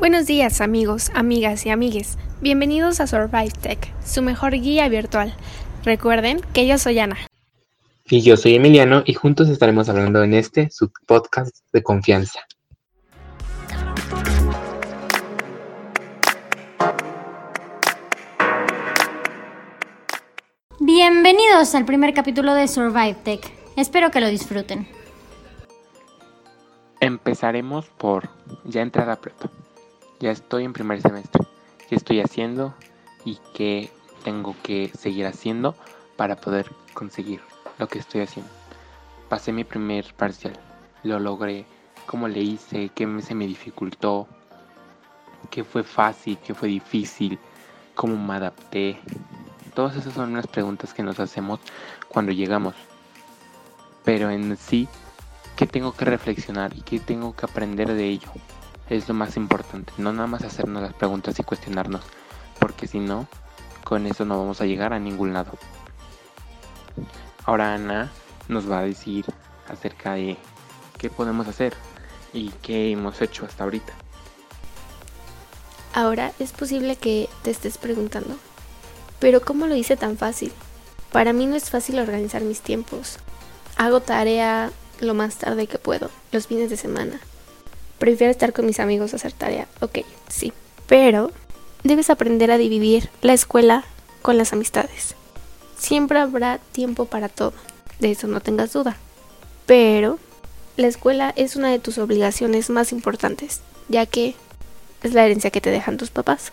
Buenos días amigos, amigas y amigues. Bienvenidos a Survive Tech, su mejor guía virtual. Recuerden que yo soy Ana. Y yo soy Emiliano y juntos estaremos hablando en este, su podcast de confianza. Bienvenidos al primer capítulo de Survive Tech. Espero que lo disfruten. Empezaremos por ya entrar a prepa. Ya estoy en primer semestre. ¿Qué estoy haciendo y qué tengo que seguir haciendo para poder conseguir lo que estoy haciendo? Pasé mi primer parcial. Lo logré. ¿Cómo le hice? ¿Qué se me dificultó? ¿Qué fue fácil? ¿Qué fue difícil? ¿Cómo me adapté? Todas esas son unas preguntas que nos hacemos cuando llegamos. Pero en sí, ¿qué tengo que reflexionar y qué tengo que aprender de ello? Es lo más importante. No nada más hacernos las preguntas y cuestionarnos, porque si no, con eso no vamos a llegar a ningún lado. Ahora Ana nos va a decir acerca de qué podemos hacer y qué hemos hecho hasta ahorita. Ahora es posible que te estés preguntando, pero ¿cómo lo hice tan fácil? Para mí no es fácil organizar mis tiempos. Hago tarea lo más tarde que puedo, los fines de semana. Prefiero estar con mis amigos a hacer tarea. Ok, sí. Pero debes aprender a dividir la escuela con las amistades. Siempre habrá tiempo para todo. De eso no tengas duda. Pero la escuela es una de tus obligaciones más importantes, ya que es la herencia que te dejan tus papás.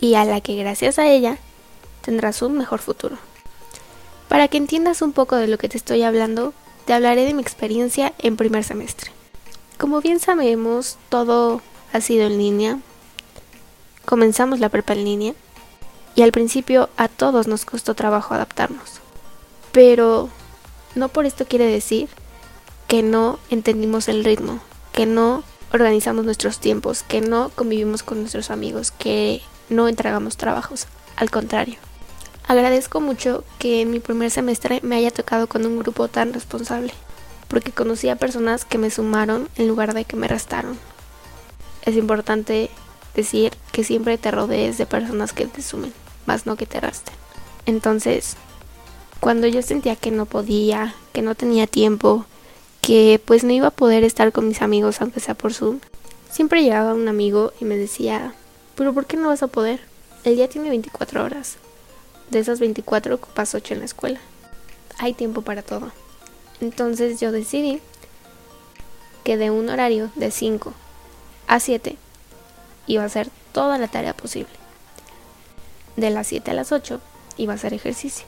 Y a la que gracias a ella tendrás un mejor futuro. Para que entiendas un poco de lo que te estoy hablando, te hablaré de mi experiencia en primer semestre. Como bien sabemos, todo ha sido en línea. Comenzamos la prepa en línea y al principio a todos nos costó trabajo adaptarnos. Pero no por esto quiere decir que no entendimos el ritmo, que no organizamos nuestros tiempos, que no convivimos con nuestros amigos, que no entregamos trabajos. Al contrario, agradezco mucho que en mi primer semestre me haya tocado con un grupo tan responsable porque conocí a personas que me sumaron en lugar de que me restaron. Es importante decir que siempre te rodees de personas que te sumen, más no que te resten. Entonces, cuando yo sentía que no podía, que no tenía tiempo, que pues no iba a poder estar con mis amigos aunque sea por Zoom, siempre llegaba un amigo y me decía, pero ¿por qué no vas a poder? El día tiene 24 horas. De esas 24 ocupas 8 en la escuela. Hay tiempo para todo. Entonces yo decidí que de un horario de 5 a 7 iba a hacer toda la tarea posible. De las 7 a las 8 iba a hacer ejercicio.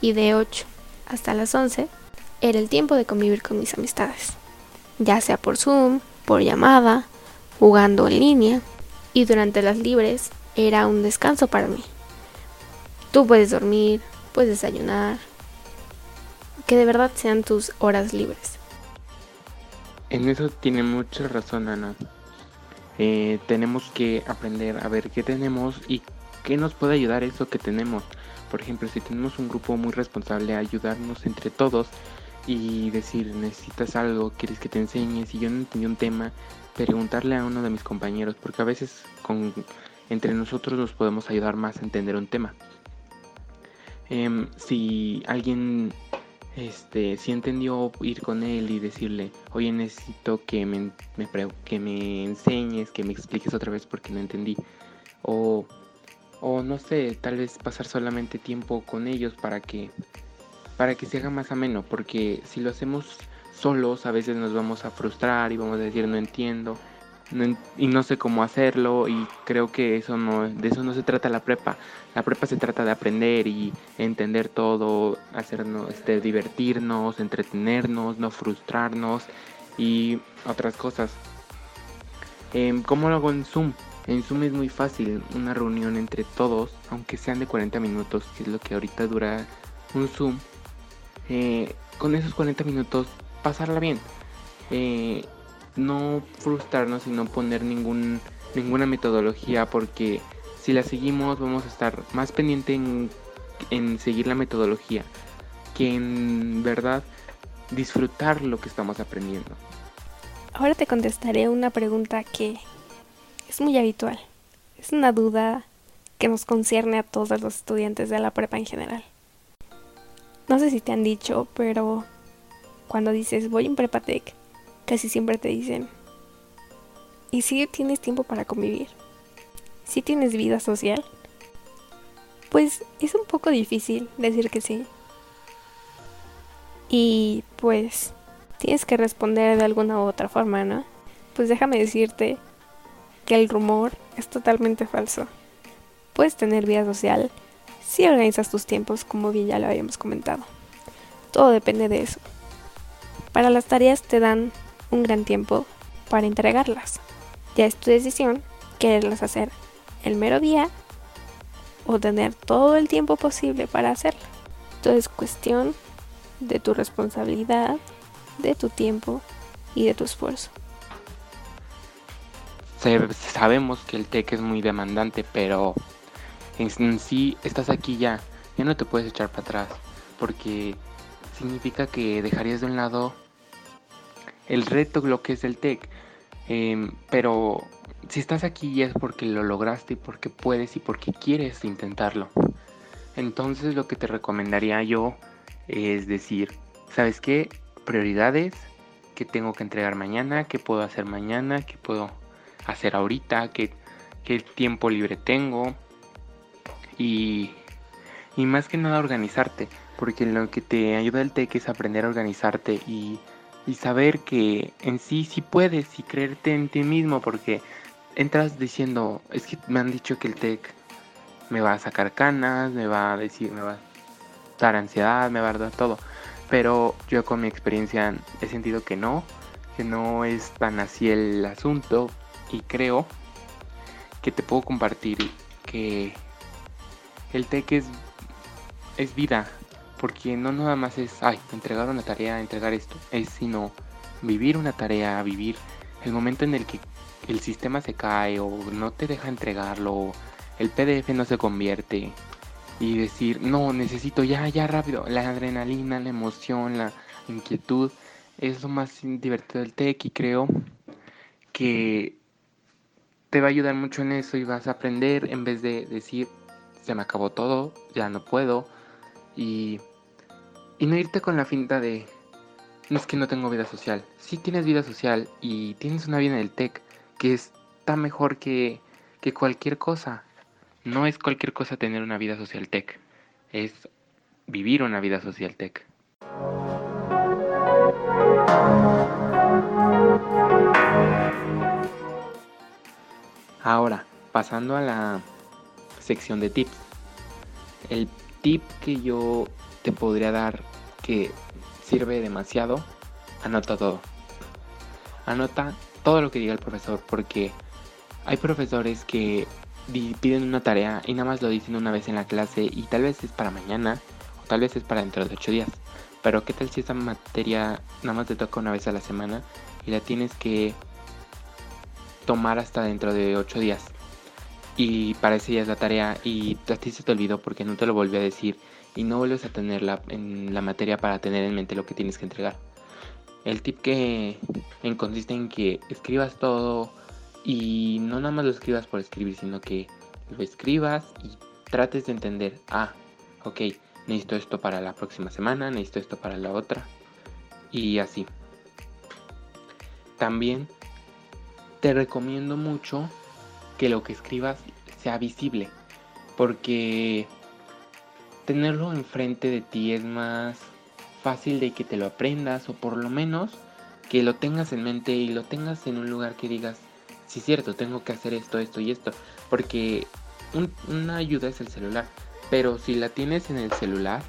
Y de 8 hasta las 11 era el tiempo de convivir con mis amistades. Ya sea por Zoom, por llamada, jugando en línea. Y durante las libres era un descanso para mí. Tú puedes dormir, puedes desayunar, que de verdad sean tus horas libres. En eso tiene mucha razón Ana. Eh, tenemos que aprender a ver qué tenemos y qué nos puede ayudar eso que tenemos. Por ejemplo, si tenemos un grupo muy responsable, ayudarnos entre todos y decir, necesitas algo, quieres que te enseñe, si yo no entendí un tema, preguntarle a uno de mis compañeros, porque a veces con, entre nosotros nos podemos ayudar más a entender un tema. Em, si alguien este, sí entendió ir con él y decirle, oye, necesito que me, que me enseñes, que me expliques otra vez porque no entendí. O, o no sé, tal vez pasar solamente tiempo con ellos para que, para que se haga más ameno, porque si lo hacemos solos a veces nos vamos a frustrar y vamos a decir no entiendo y no sé cómo hacerlo y creo que eso no de eso no se trata la prepa. La prepa se trata de aprender y entender todo hacernos este divertirnos entretenernos no frustrarnos y otras cosas. Eh, cómo lo hago en zoom en zoom es muy fácil una reunión entre todos aunque sean de 40 minutos que es lo que ahorita dura un zoom eh, con esos 40 minutos pasarla bien. Eh, no frustrarnos y no poner ningún, ninguna metodología porque si la seguimos vamos a estar más pendiente en, en seguir la metodología que en verdad disfrutar lo que estamos aprendiendo. Ahora te contestaré una pregunta que es muy habitual. Es una duda que nos concierne a todos los estudiantes de la prepa en general. No sé si te han dicho, pero cuando dices voy en Prepatec, casi siempre te dicen, ¿y si tienes tiempo para convivir? ¿Si tienes vida social? Pues es un poco difícil decir que sí. Y pues tienes que responder de alguna u otra forma, ¿no? Pues déjame decirte que el rumor es totalmente falso. Puedes tener vida social si organizas tus tiempos como bien ya lo habíamos comentado. Todo depende de eso. Para las tareas te dan un gran tiempo para entregarlas. Ya es tu decisión quererlas hacer el mero día o tener todo el tiempo posible para hacerlo. Todo es cuestión de tu responsabilidad, de tu tiempo y de tu esfuerzo. Sabemos que el TEC es muy demandante, pero en sí estás aquí ya, ya no te puedes echar para atrás, porque significa que dejarías de un lado el reto lo que es el TEC, em, pero si estás aquí es porque lo lograste y porque puedes y porque quieres intentarlo. Entonces lo que te recomendaría yo es decir, ¿sabes qué? Prioridades, ¿qué tengo que entregar mañana? ¿Qué puedo hacer mañana? ¿Qué puedo hacer ahorita? ¿Qué, qué tiempo libre tengo? Y, y más que nada organizarte, porque lo que te ayuda el TEC es aprender a organizarte y, y saber que en sí sí puedes y creerte en ti mismo, porque entras diciendo, es que me han dicho que el TEC me va a sacar canas, me va a decir, me va a dar ansiedad, me va a dar todo. Pero yo con mi experiencia he sentido que no, que no es tan así el asunto y creo que te puedo compartir que el TEC es, es vida, porque no nada más es, ay, entregar una tarea, entregar esto, es sino vivir una tarea, vivir el momento en el que el sistema se cae o no te deja entregarlo, el PDF no se convierte y decir, no, necesito ya, ya rápido, la adrenalina, la emoción, la inquietud, es lo más divertido del TEC y creo que te va a ayudar mucho en eso y vas a aprender en vez de decir, se me acabó todo, ya no puedo y, y no irte con la finta de, no es que no tengo vida social, si tienes vida social y tienes una vida en el TEC, que está mejor que, que cualquier cosa. No es cualquier cosa tener una vida social tech, es vivir una vida social tech. Ahora, pasando a la sección de tips. El tip que yo te podría dar que sirve demasiado, anota todo. Anota todo lo que diga el profesor, porque hay profesores que piden una tarea y nada más lo dicen una vez en la clase y tal vez es para mañana o tal vez es para dentro de ocho días. Pero qué tal si esa materia nada más te toca una vez a la semana y la tienes que tomar hasta dentro de ocho días. Y para ese día es la tarea y a ti se te olvidó porque no te lo volví a decir y no vuelves a tenerla en la materia para tener en mente lo que tienes que entregar. El tip que consiste en que escribas todo y no nada más lo escribas por escribir, sino que lo escribas y trates de entender, ah, ok, necesito esto para la próxima semana, necesito esto para la otra y así. También te recomiendo mucho que lo que escribas sea visible, porque tenerlo enfrente de ti es más fácil de que te lo aprendas o por lo menos que lo tengas en mente y lo tengas en un lugar que digas, sí cierto, tengo que hacer esto, esto y esto. Porque una ayuda es el celular. Pero si la tienes en el celular,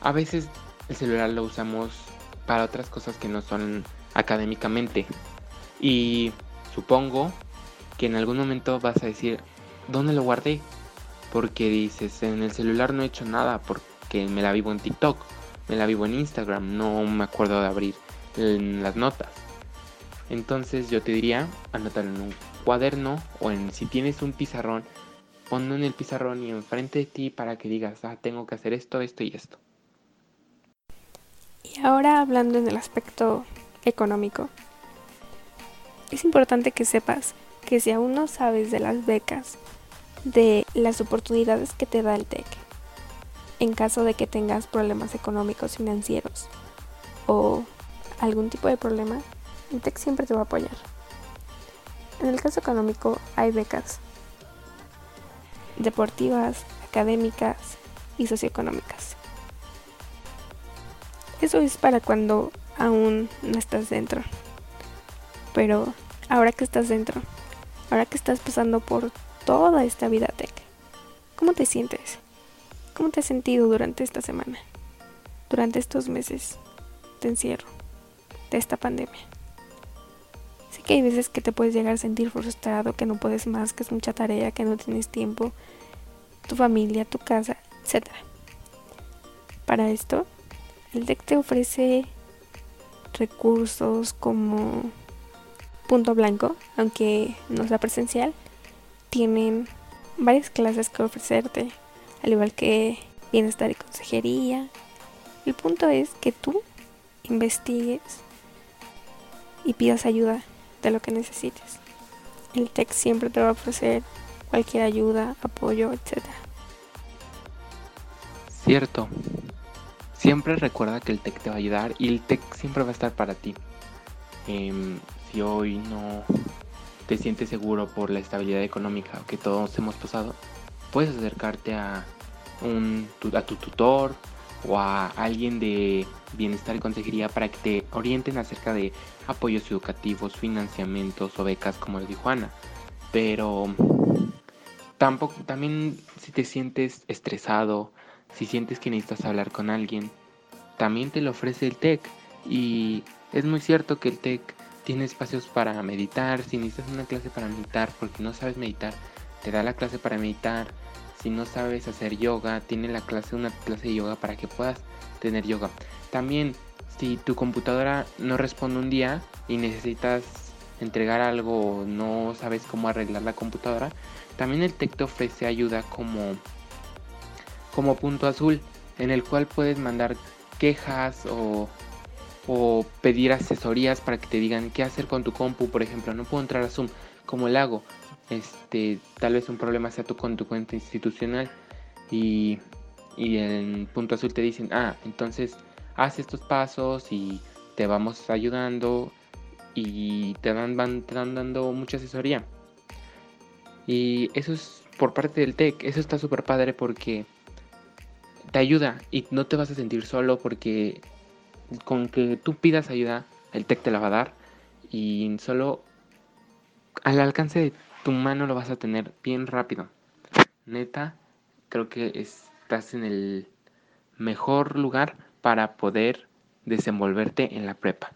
a veces el celular lo usamos para otras cosas que no son académicamente. Y supongo que en algún momento vas a decir, ¿dónde lo guardé? Porque dices, en el celular no he hecho nada porque me la vivo en TikTok me la vivo en Instagram, no me acuerdo de abrir en las notas. Entonces yo te diría, anotar en un cuaderno o en si tienes un pizarrón, ponlo en el pizarrón y enfrente de ti para que digas, ah, tengo que hacer esto, esto y esto. Y ahora hablando en el aspecto económico, es importante que sepas que si aún no sabes de las becas, de las oportunidades que te da el TEC, en caso de que tengas problemas económicos, financieros o algún tipo de problema, el TEC siempre te va a apoyar. En el caso económico hay becas deportivas, académicas y socioeconómicas. Eso es para cuando aún no estás dentro. Pero ahora que estás dentro, ahora que estás pasando por toda esta vida tech, ¿cómo te sientes? ¿Cómo te has sentido durante esta semana? Durante estos meses de encierro, de esta pandemia. Sé que hay veces que te puedes llegar a sentir frustrado, que no puedes más, que es mucha tarea, que no tienes tiempo, tu familia, tu casa, etc. Para esto, el DEC te ofrece recursos como punto blanco, aunque no sea presencial, tienen varias clases que ofrecerte, al igual que bienestar y consejería. El punto es que tú investigues y pidas ayuda de lo que necesites. El TEC siempre te va a ofrecer cualquier ayuda, apoyo, etc. Cierto. Siempre recuerda que el TEC te va a ayudar y el TEC siempre va a estar para ti. Em, si hoy no te sientes seguro por la estabilidad económica que todos hemos pasado, puedes acercarte a, un, a tu tutor o a alguien de bienestar y consejería para que te orienten acerca de apoyos educativos, financiamientos o becas, como lo dijo Ana. Pero tampoco, también si te sientes estresado, si sientes que necesitas hablar con alguien, también te lo ofrece el TEC. Y es muy cierto que el TEC tiene espacios para meditar. Si necesitas una clase para meditar porque no sabes meditar, te da la clase para meditar. Si no sabes hacer yoga, tiene la clase, una clase de yoga para que puedas tener yoga. También, si tu computadora no responde un día y necesitas entregar algo o no sabes cómo arreglar la computadora, también el TEC te ofrece ayuda como, como punto azul, en el cual puedes mandar quejas o o pedir asesorías para que te digan qué hacer con tu compu, por ejemplo, no puedo entrar a Zoom, ¿cómo le hago? Este, tal vez un problema sea tú con tu cuenta institucional y, y en punto azul te dicen, ah, entonces haz estos pasos y te vamos ayudando y te dan, van, te dan dando mucha asesoría. Y eso es por parte del TEC, eso está súper padre porque te ayuda y no te vas a sentir solo porque con que tú pidas ayuda, el TEC te la va a dar y solo al alcance de tu mano lo vas a tener bien rápido. Neta, creo que estás en el mejor lugar para poder desenvolverte en la prepa.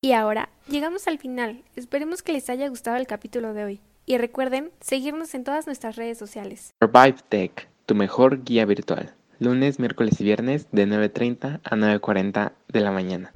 Y ahora, llegamos al final. Esperemos que les haya gustado el capítulo de hoy. Y recuerden seguirnos en todas nuestras redes sociales. Survive Tech, tu mejor guía virtual. Lunes, miércoles y viernes de 9.30 a 9.40 de la mañana.